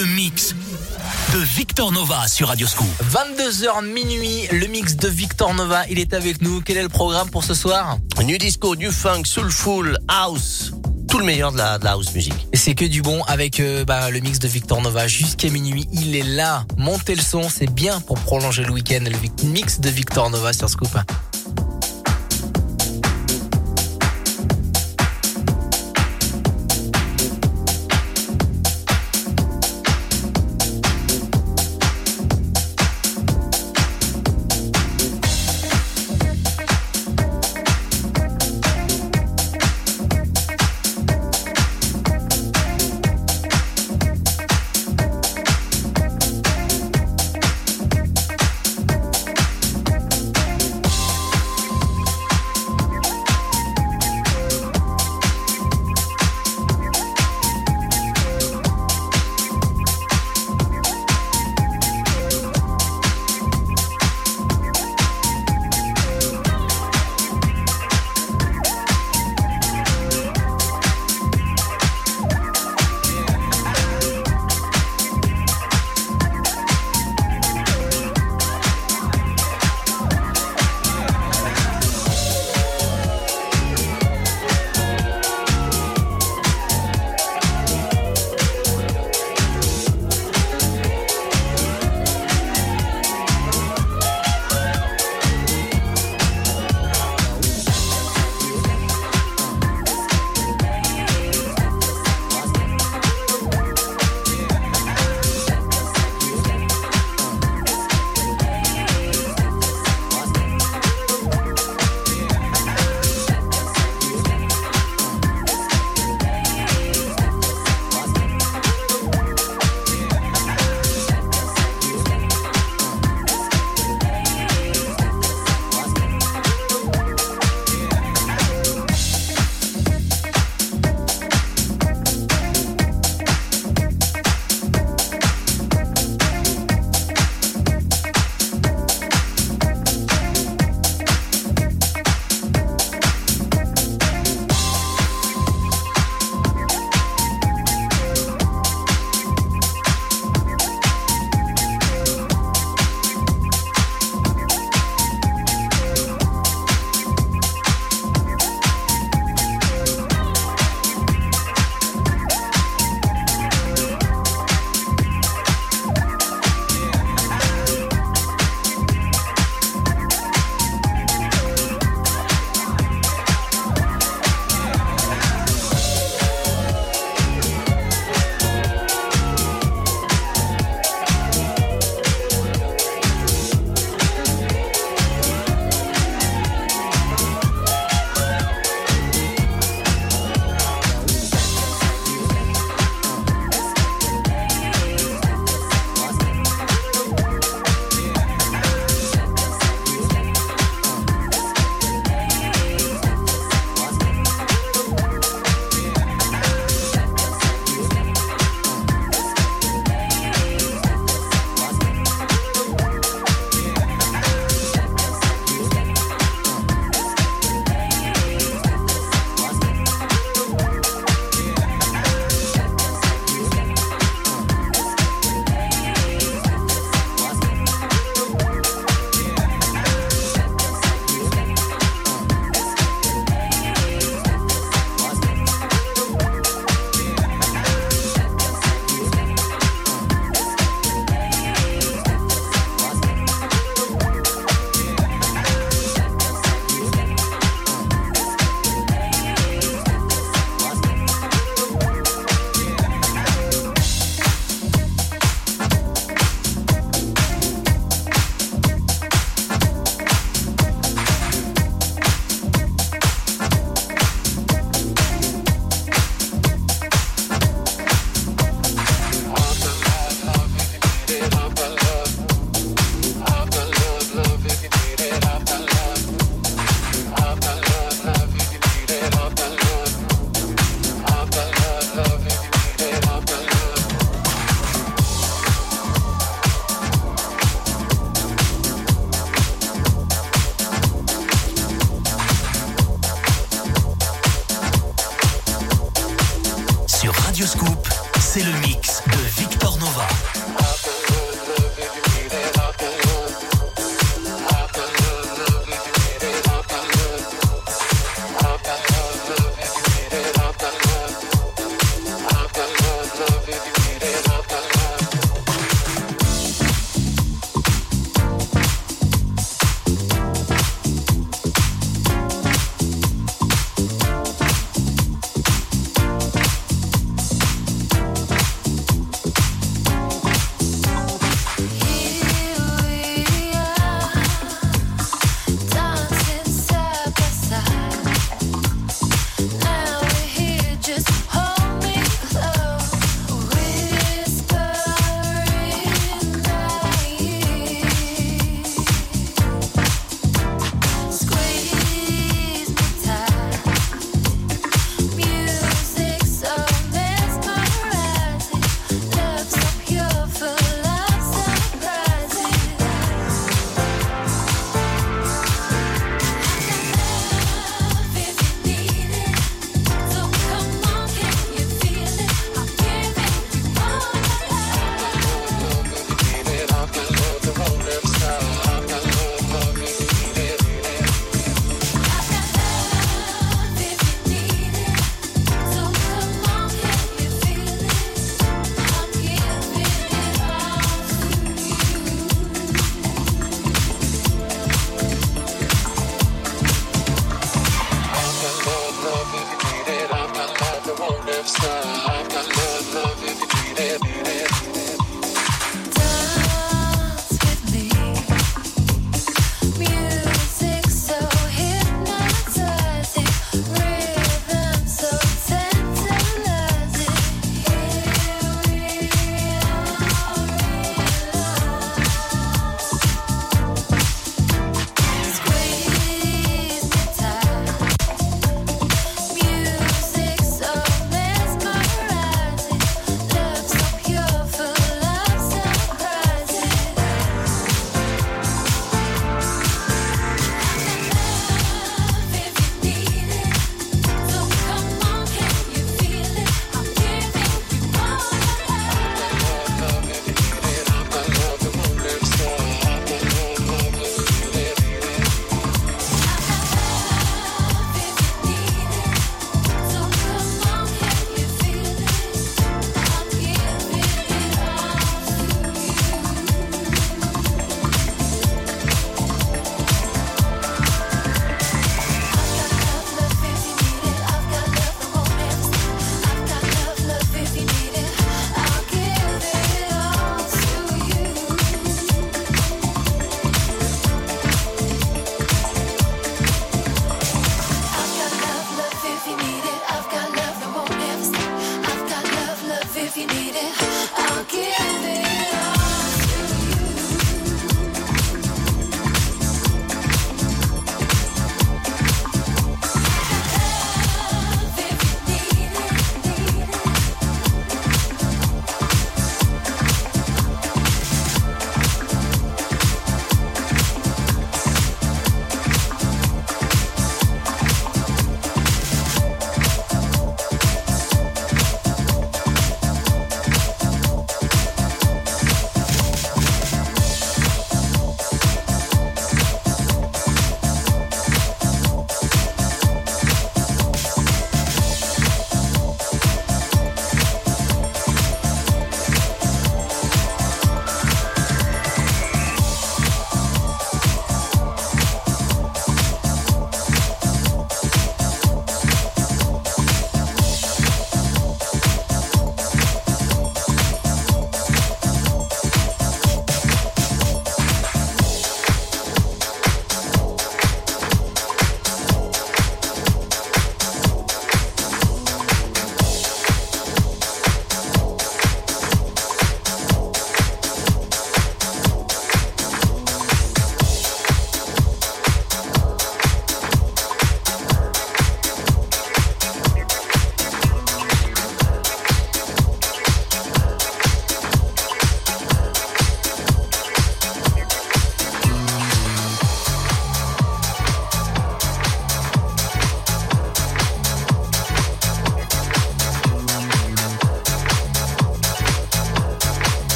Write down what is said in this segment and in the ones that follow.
le mix de Victor Nova sur Radio Scoop. 22h minuit, le mix de Victor Nova, il est avec nous. Quel est le programme pour ce soir? New disco, new funk, soulful, house, tout le meilleur de la, de la house music. Et c'est que du bon avec euh, bah, le mix de Victor Nova jusqu'à minuit. Il est là. Montez le son, c'est bien pour prolonger le week-end. Le mix de Victor Nova sur Scoop.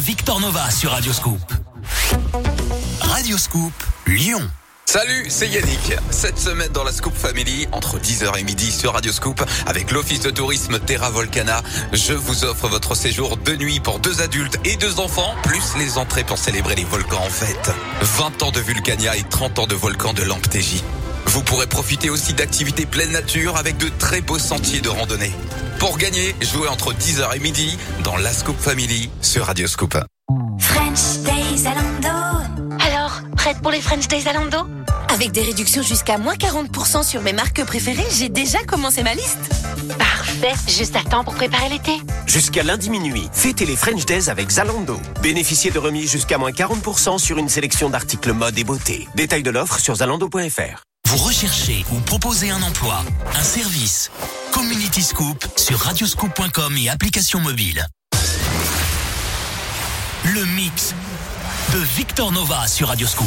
Victor Nova sur Radioscoop. Radioscoop, Lyon. Salut, c'est Yannick. Cette semaine dans la Scoop Family, entre 10h et midi sur Radio Scoop, avec l'Office de tourisme Terra Volcana, je vous offre votre séjour de nuit pour deux adultes et deux enfants, plus les entrées pour célébrer les volcans en fête. 20 ans de Vulcania et 30 ans de volcan de Lamptégie. Vous pourrez profiter aussi d'activités pleine nature avec de très beaux sentiers de randonnée. Pour gagner, jouez entre 10h et midi dans la Scoop Family sur Radio Scoop. French Days Zalando. Alors, prête pour les French Days Zalando Avec des réductions jusqu'à moins 40% sur mes marques préférées, j'ai déjà commencé ma liste. Parfait, juste à temps pour préparer l'été. Jusqu'à lundi minuit, fêtez les French Days avec Zalando. Bénéficiez de remises jusqu'à moins 40% sur une sélection d'articles mode et beauté. Détail de l'offre sur zalando.fr. Vous recherchez ou proposez un emploi, un service. Community Scoop sur radioscoop.com et application mobile. Le mix de Victor Nova sur Radioscoop.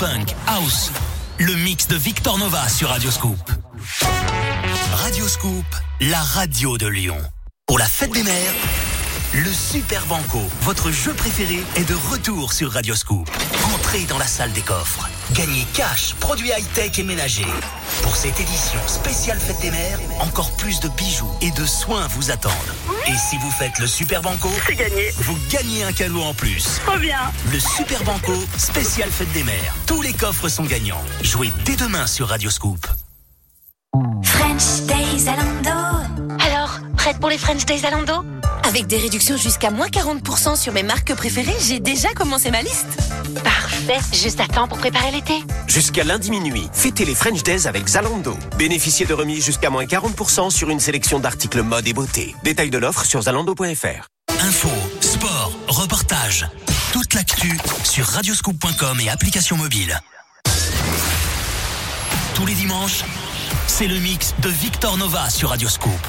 Funk, house. Le mix de Victor Nova sur Radio Scoop. Radio Scoop, la radio de Lyon. Pour la fête des mères, le Super Banco, votre jeu préféré, est de retour sur Radio Scoop. Entrez dans la salle des coffres. Gagnez cash, produits high-tech et ménagers. Pour cette édition spéciale Fête des Mères, encore plus de bijoux et de soins vous attendent. Et si vous faites le Super Banco, C'est gagné. vous gagnez un cadeau en plus. Trop bien. Le Super Banco, spécial Fête des Mères. Tous les coffres sont gagnants. Jouez dès demain sur Radio Scoop. French Days Zalando. Alors, prête pour les French Days Zalando Avec des réductions jusqu'à moins 40% sur mes marques préférées, j'ai déjà commencé ma liste. Parfait. Juste à temps pour préparer l'été. Jusqu'à lundi minuit, fêtez les French Days avec Zalando. Bénéficiez de remises jusqu'à moins 40% sur une sélection d'articles mode et beauté. Détail de l'offre sur zalando.fr. Info, sport, reportage. Toute l'actu sur radioscoop.com et application mobile. Tous les dimanches, c'est le mix de Victor Nova sur Radioscoop.